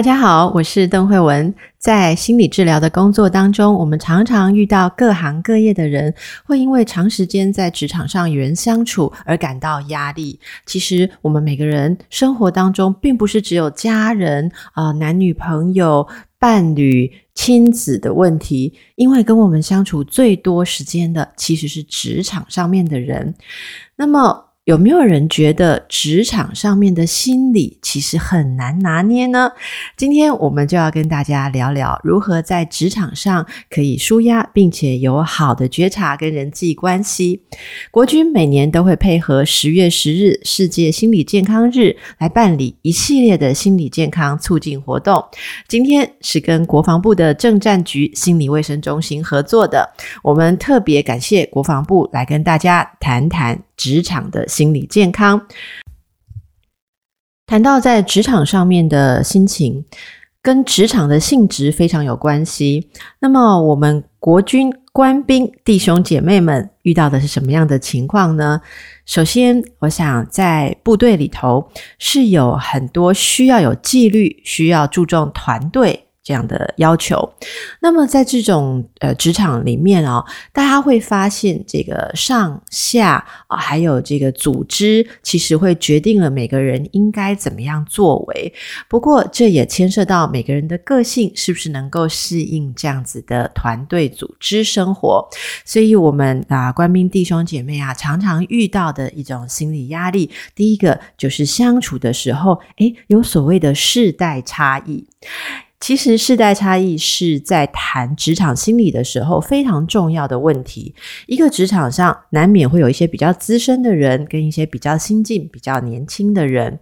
大家好，我是邓慧文。在心理治疗的工作当中，我们常常遇到各行各业的人，会因为长时间在职场上与人相处而感到压力。其实，我们每个人生活当中，并不是只有家人啊、男女朋友、伴侣、亲子的问题，因为跟我们相处最多时间的，其实是职场上面的人。那么，有没有人觉得职场上面的心理其实很难拿捏呢？今天我们就要跟大家聊聊如何在职场上可以舒压，并且有好的觉察跟人际关系。国军每年都会配合十月十日世界心理健康日来办理一系列的心理健康促进活动。今天是跟国防部的政战局心理卫生中心合作的，我们特别感谢国防部来跟大家谈谈。职场的心理健康，谈到在职场上面的心情，跟职场的性质非常有关系。那么，我们国军官兵弟兄姐妹们遇到的是什么样的情况呢？首先，我想在部队里头是有很多需要有纪律，需要注重团队。这样的要求，那么在这种呃职场里面哦，大家会发现这个上下啊、还有这个组织，其实会决定了每个人应该怎么样作为。不过，这也牵涉到每个人的个性是不是能够适应这样子的团队组织生活。所以，我们啊官兵弟兄姐妹啊，常常遇到的一种心理压力，第一个就是相处的时候，诶，有所谓的世代差异。其实世代差异是在谈职场心理的时候非常重要的问题。一个职场上难免会有一些比较资深的人，跟一些比较新进、比较年轻的人。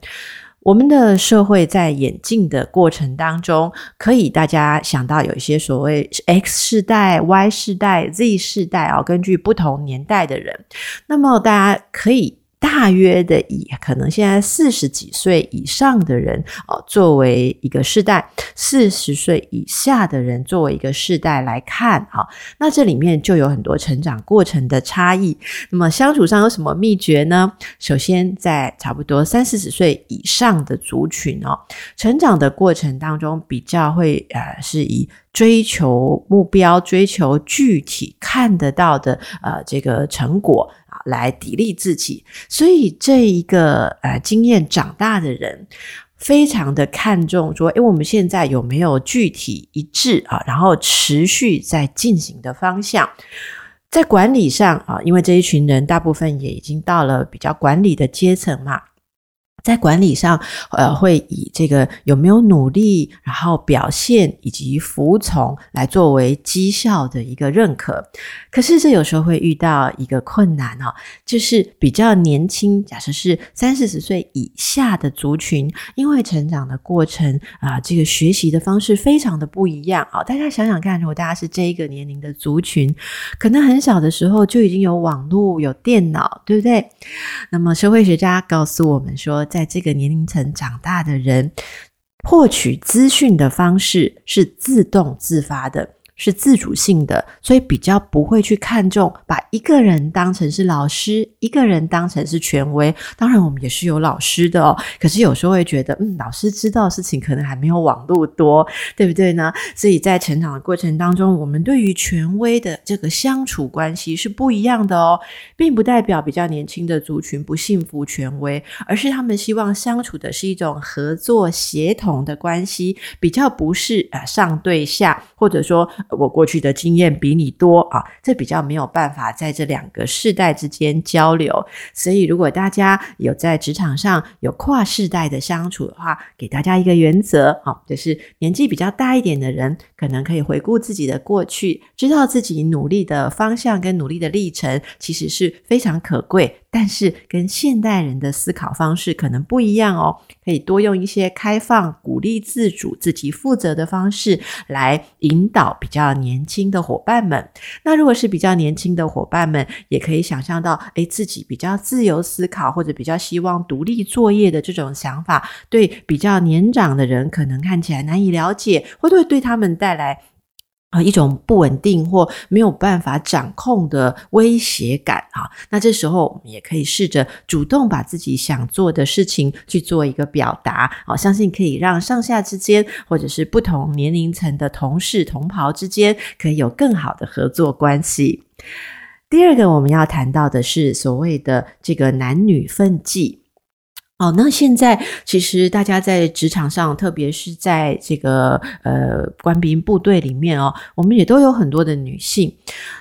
我们的社会在演进的过程当中，可以大家想到有一些所谓 X 世代、Y 世代、Z 世代啊，根据不同年代的人，那么大家可以。大约的以可能现在四十几岁以上的人哦，作为一个世代；四十岁以下的人作为一个世代来看，哈，那这里面就有很多成长过程的差异。那么相处上有什么秘诀呢？首先，在差不多三四十岁以上的族群哦，成长的过程当中比较会呃，是以追求目标、追求具体看得到的呃这个成果。来砥砺自己，所以这一个呃经验长大的人，非常的看重说，诶，我们现在有没有具体一致啊，然后持续在进行的方向，在管理上啊，因为这一群人大部分也已经到了比较管理的阶层嘛。在管理上，呃，会以这个有没有努力，然后表现以及服从来作为绩效的一个认可。可是这有时候会遇到一个困难哦，就是比较年轻，假设是三四十岁以下的族群，因为成长的过程啊，这个学习的方式非常的不一样啊，哦。大家想想看，如果大家是这一个年龄的族群，可能很小的时候就已经有网络、有电脑，对不对？那么社会学家告诉我们说，在这个年龄层长大的人，获取资讯的方式是自动自发的。是自主性的，所以比较不会去看重把一个人当成是老师，一个人当成是权威。当然，我们也是有老师的哦。可是有时候会觉得，嗯，老师知道事情可能还没有网络多，对不对呢？所以在成长的过程当中，我们对于权威的这个相处关系是不一样的哦，并不代表比较年轻的族群不信服权威，而是他们希望相处的是一种合作协同的关系，比较不是呃上对下，或者说。我过去的经验比你多啊，这比较没有办法在这两个世代之间交流。所以，如果大家有在职场上有跨世代的相处的话，给大家一个原则啊，就是年纪比较大一点的人，可能可以回顾自己的过去，知道自己努力的方向跟努力的历程，其实是非常可贵，但是跟现代人的思考方式可能不一样哦。可以多用一些开放、鼓励自主、自己负责的方式来引导比较年轻的伙伴们。那如果是比较年轻的伙伴们，也可以想象到，诶，自己比较自由思考或者比较希望独立作业的这种想法，对比较年长的人可能看起来难以了解，会不会对他们带来？啊，一种不稳定或没有办法掌控的威胁感啊，那这时候我们也可以试着主动把自己想做的事情去做一个表达，啊，相信可以让上下之间或者是不同年龄层的同事同袍之间可以有更好的合作关系。第二个我们要谈到的是所谓的这个男女分际。哦，那现在其实大家在职场上，特别是在这个呃官兵部队里面哦，我们也都有很多的女性。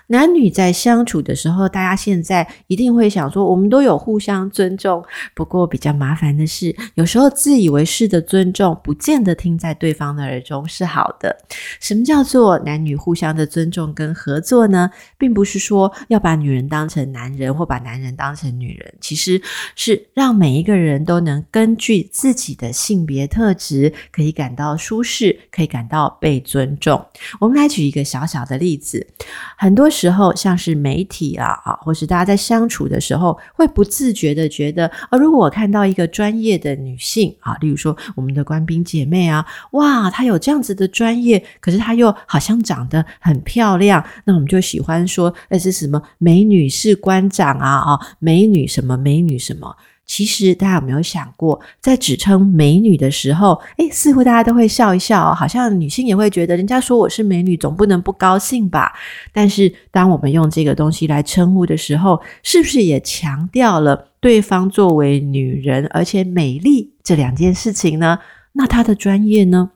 男女在相处的时候，大家现在一定会想说，我们都有互相尊重。不过比较麻烦的是，有时候自以为是的尊重，不见得听在对方的耳中是好的。什么叫做男女互相的尊重跟合作呢？并不是说要把女人当成男人，或把男人当成女人，其实是让每一个人。都能根据自己的性别特质，可以感到舒适，可以感到被尊重。我们来举一个小小的例子，很多时候像是媒体啊啊，或是大家在相处的时候，会不自觉的觉得，啊，如果我看到一个专业的女性啊，例如说我们的官兵姐妹啊，哇，她有这样子的专业，可是她又好像长得很漂亮，那我们就喜欢说，那是什么美女士官长啊啊，美女什么美女什么。其实大家有没有想过，在指称美女的时候，诶，似乎大家都会笑一笑，好像女性也会觉得，人家说我是美女，总不能不高兴吧？但是，当我们用这个东西来称呼的时候，是不是也强调了对方作为女人而且美丽这两件事情呢？那她的专业呢？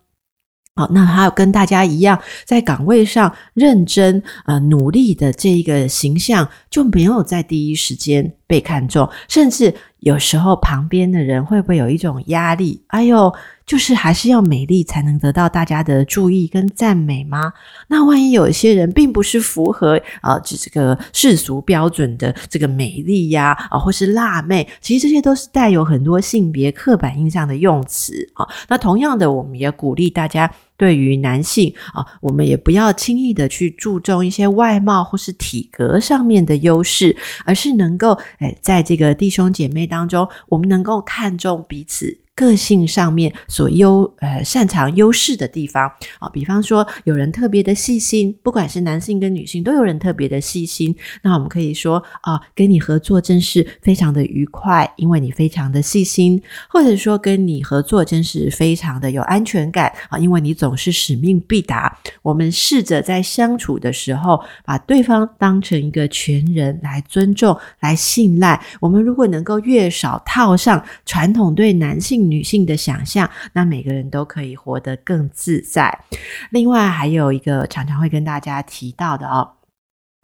好，那他跟大家一样在岗位上认真呃努力的这一个形象，就没有在第一时间被看中，甚至。有时候旁边的人会不会有一种压力？哎呦，就是还是要美丽才能得到大家的注意跟赞美吗？那万一有一些人并不是符合啊，就这个世俗标准的这个美丽呀，啊，或是辣妹，其实这些都是带有很多性别刻板印象的用词啊。那同样的，我们也鼓励大家。对于男性啊，我们也不要轻易的去注重一些外貌或是体格上面的优势，而是能够诶，在这个弟兄姐妹当中，我们能够看重彼此。个性上面所优呃擅长优势的地方啊，比方说有人特别的细心，不管是男性跟女性，都有人特别的细心。那我们可以说啊，跟你合作真是非常的愉快，因为你非常的细心；或者说跟你合作真是非常的有安全感啊，因为你总是使命必达。我们试着在相处的时候，把对方当成一个全人来尊重、来信赖。我们如果能够越少套上传统对男性。女性的想象，那每个人都可以活得更自在。另外，还有一个常常会跟大家提到的哦。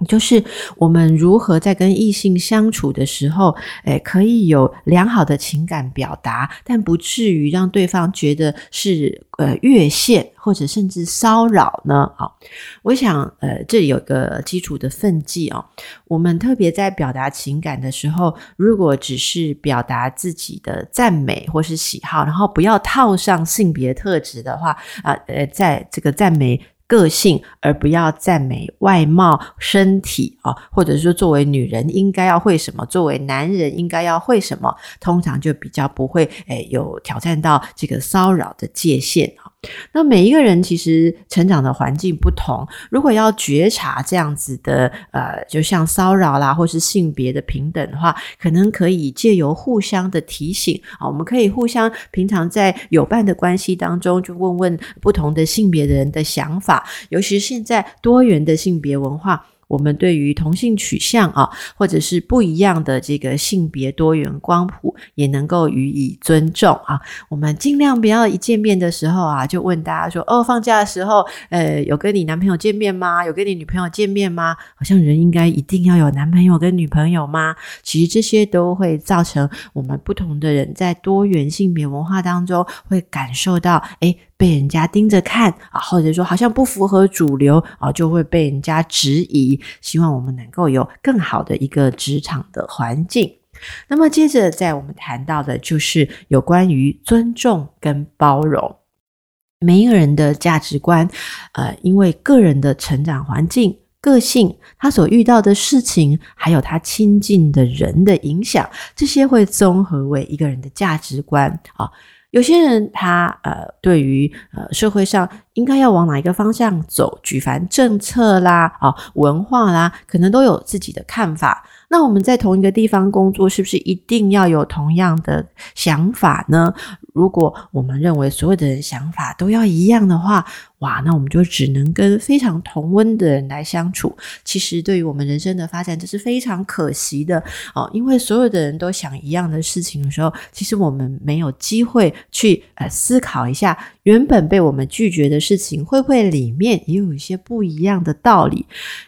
就是我们如何在跟异性相处的时候，诶，可以有良好的情感表达，但不至于让对方觉得是呃越线或者甚至骚扰呢？好，我想呃这里有个基础的分际哦。我们特别在表达情感的时候，如果只是表达自己的赞美或是喜好，然后不要套上性别特质的话啊，呃，在这个赞美。个性，而不要赞美外貌、身体啊，或者说作为女人应该要会什么，作为男人应该要会什么，通常就比较不会诶有挑战到这个骚扰的界限啊。那每一个人其实成长的环境不同，如果要觉察这样子的，呃，就像骚扰啦，或是性别的平等的话，可能可以借由互相的提醒啊，我们可以互相平常在友伴的关系当中，就问问不同的性别的人的想法，尤其是现在多元的性别文化。我们对于同性取向啊，或者是不一样的这个性别多元光谱，也能够予以尊重啊。我们尽量不要一见面的时候啊，就问大家说：“哦，放假的时候，呃，有跟你男朋友见面吗？有跟你女朋友见面吗？好像人应该一定要有男朋友跟女朋友吗？”其实这些都会造成我们不同的人在多元性别文化当中会感受到，诶被人家盯着看啊，或者说好像不符合主流啊，就会被人家质疑。希望我们能够有更好的一个职场的环境。那么接着，在我们谈到的就是有关于尊重跟包容。每一个人的价值观，呃，因为个人的成长环境、个性，他所遇到的事情，还有他亲近的人的影响，这些会综合为一个人的价值观啊。有些人他呃，对于呃社会上应该要往哪一个方向走，举凡政策啦、啊文化啦，可能都有自己的看法。那我们在同一个地方工作，是不是一定要有同样的想法呢？如果我们认为所有的人想法都要一样的话，哇，那我们就只能跟非常同温的人来相处。其实对于我们人生的发展，这是非常可惜的哦。因为所有的人都想一样的事情的时候，其实我们没有机会去呃思考一下，原本被我们拒绝的事情，会不会里面也有一些不一样的道理？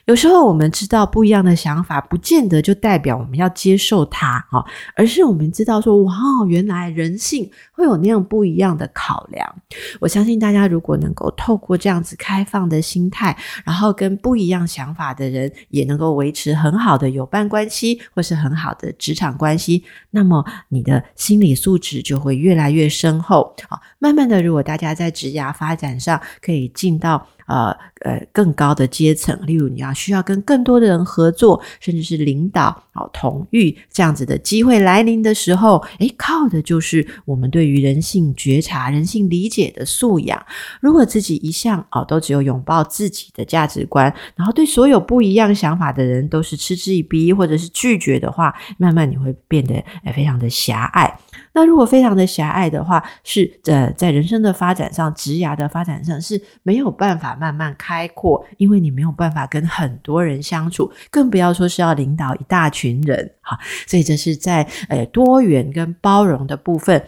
有时候我们知道不一样的想法，不见得就代表我们要接受它啊，而是我们知道说，哇，原来人性会有那样不一样的考量。我相信大家如果能够透过这样子开放的心态，然后跟不一样想法的人也能够维持很好的友伴关系，或是很好的职场关系，那么你的心理素质就会越来越深厚。好，慢慢的，如果大家在职涯发展上可以进到。呃呃，更高的阶层，例如你要需要跟更多的人合作，甚至是领导、哦统御这样子的机会来临的时候，诶，靠的就是我们对于人性觉察、人性理解的素养。如果自己一向哦都只有拥抱自己的价值观，然后对所有不一样想法的人都是嗤之以鼻或者是拒绝的话，慢慢你会变得诶非常的狭隘。那如果非常的狭隘的话，是呃，在人生的发展上、职涯的发展上是没有办法慢慢开阔，因为你没有办法跟很多人相处，更不要说是要领导一大群人哈。所以这是在呃多元跟包容的部分，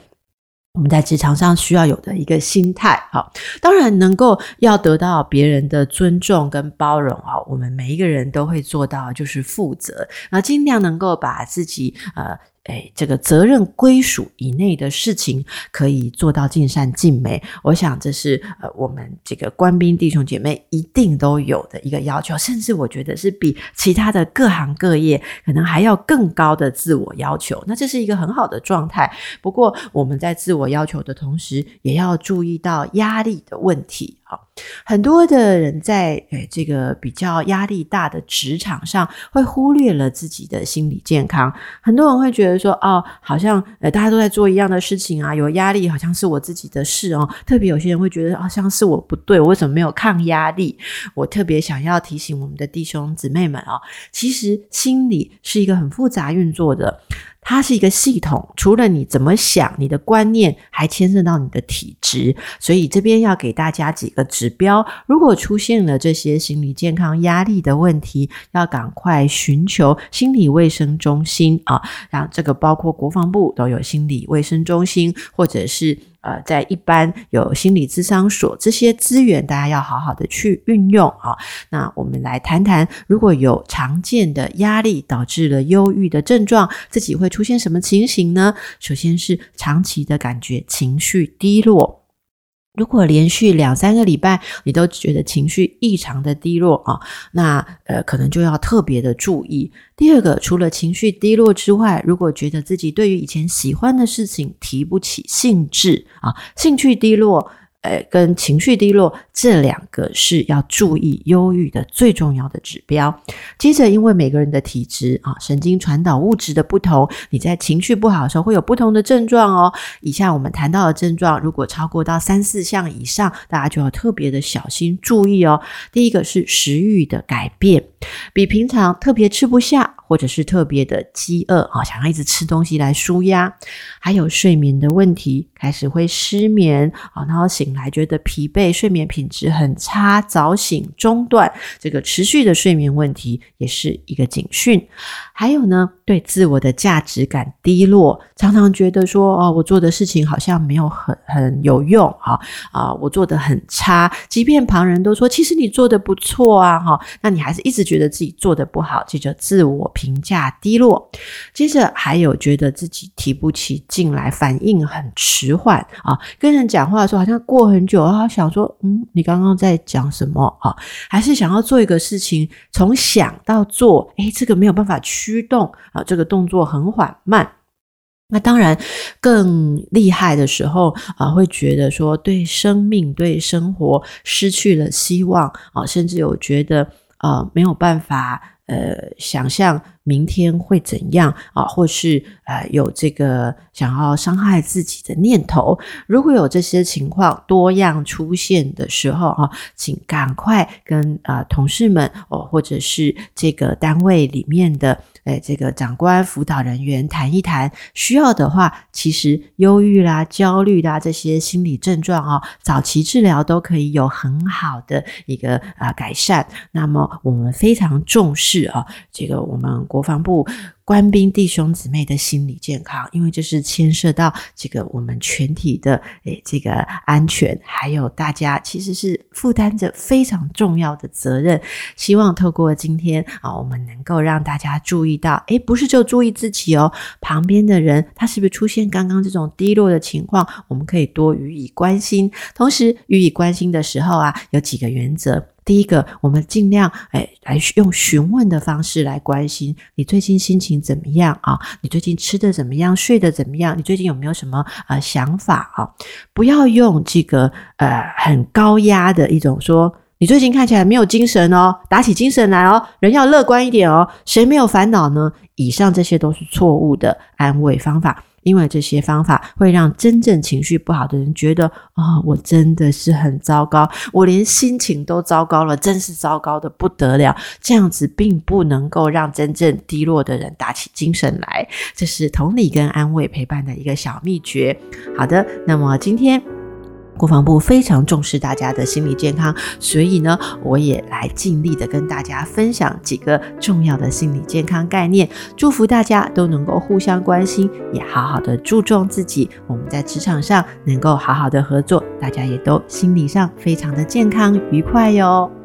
我们在职场上需要有的一个心态哈。当然，能够要得到别人的尊重跟包容啊，我们每一个人都会做到，就是负责，那尽量能够把自己呃。哎，这个责任归属以内的事情，可以做到尽善尽美。我想这是呃，我们这个官兵弟兄姐妹一定都有的一个要求，甚至我觉得是比其他的各行各业可能还要更高的自我要求。那这是一个很好的状态。不过我们在自我要求的同时，也要注意到压力的问题。很多的人在诶这个比较压力大的职场上，会忽略了自己的心理健康。很多人会觉得说，哦，好像呃大家都在做一样的事情啊，有压力好像是我自己的事哦。特别有些人会觉得，好像是我不对，我为什么没有抗压力？我特别想要提醒我们的弟兄姊妹们哦，其实心理是一个很复杂运作的。它是一个系统，除了你怎么想，你的观念还牵涉到你的体质，所以这边要给大家几个指标。如果出现了这些心理健康压力的问题，要赶快寻求心理卫生中心啊，然后这个包括国防部都有心理卫生中心，或者是。呃，在一般有心理咨商所这些资源，大家要好好的去运用啊。那我们来谈谈，如果有常见的压力导致了忧郁的症状，自己会出现什么情形呢？首先是长期的感觉情绪低落。如果连续两三个礼拜你都觉得情绪异常的低落啊，那呃可能就要特别的注意。第二个，除了情绪低落之外，如果觉得自己对于以前喜欢的事情提不起兴致啊，兴趣低落。呃，跟情绪低落这两个是要注意忧郁的最重要的指标。接着，因为每个人的体质啊，神经传导物质的不同，你在情绪不好的时候会有不同的症状哦。以下我们谈到的症状，如果超过到三四项以上，大家就要特别的小心注意哦。第一个是食欲的改变，比平常特别吃不下。或者是特别的饥饿啊，想要一直吃东西来舒压，还有睡眠的问题，开始会失眠啊，然后醒来觉得疲惫，睡眠品质很差，早醒中断，这个持续的睡眠问题也是一个警讯。还有呢，对自我的价值感低落，常常觉得说哦，我做的事情好像没有很很有用哈啊，我做的很差，即便旁人都说其实你做的不错啊哈，那你还是一直觉得自己做的不好，这叫自我。评价低落，接着还有觉得自己提不起劲来，反应很迟缓啊，跟人讲话的时候好像过很久啊，想说嗯，你刚刚在讲什么啊？还是想要做一个事情，从想到做，诶，这个没有办法驱动啊，这个动作很缓慢。那当然，更厉害的时候啊，会觉得说对生命、对生活失去了希望啊，甚至有觉得啊没有办法呃想象明天会怎样啊，或是呃有这个想要伤害自己的念头。如果有这些情况多样出现的时候啊，请赶快跟啊同事们哦，或者是这个单位里面的。哎，这个长官、辅导人员谈一谈，需要的话，其实忧郁啦、焦虑啦这些心理症状哦，早期治疗都可以有很好的一个啊、改善。那么我们非常重视啊，这个我们国防部。官兵弟兄姊妹的心理健康，因为这是牵涉到这个我们全体的诶这个安全，还有大家其实是负担着非常重要的责任。希望透过今天啊，我们能够让大家注意到，诶，不是就注意自己哦，旁边的人他是不是出现刚刚这种低落的情况，我们可以多予以关心。同时予以关心的时候啊，有几个原则。第一个，我们尽量哎来用询问的方式来关心你最近心情怎么样啊？你最近吃的怎么样？睡得怎么样？你最近有没有什么呃想法啊？不要用这个呃很高压的一种说，你最近看起来没有精神哦，打起精神来哦，人要乐观一点哦。谁没有烦恼呢？以上这些都是错误的安慰方法。因为这些方法会让真正情绪不好的人觉得啊、我真的是很糟糕，我连心情都糟糕了，真是糟糕的不得了。这样子并不能够让真正低落的人打起精神来。这是同理跟安慰陪伴的一个小秘诀。好的，那么今天。国防部非常重视大家的心理健康，所以呢，我也来尽力的跟大家分享几个重要的心理健康概念，祝福大家都能够互相关心，也好好的注重自己。我们在职场上能够好好的合作，大家也都心理上非常的健康愉快哟。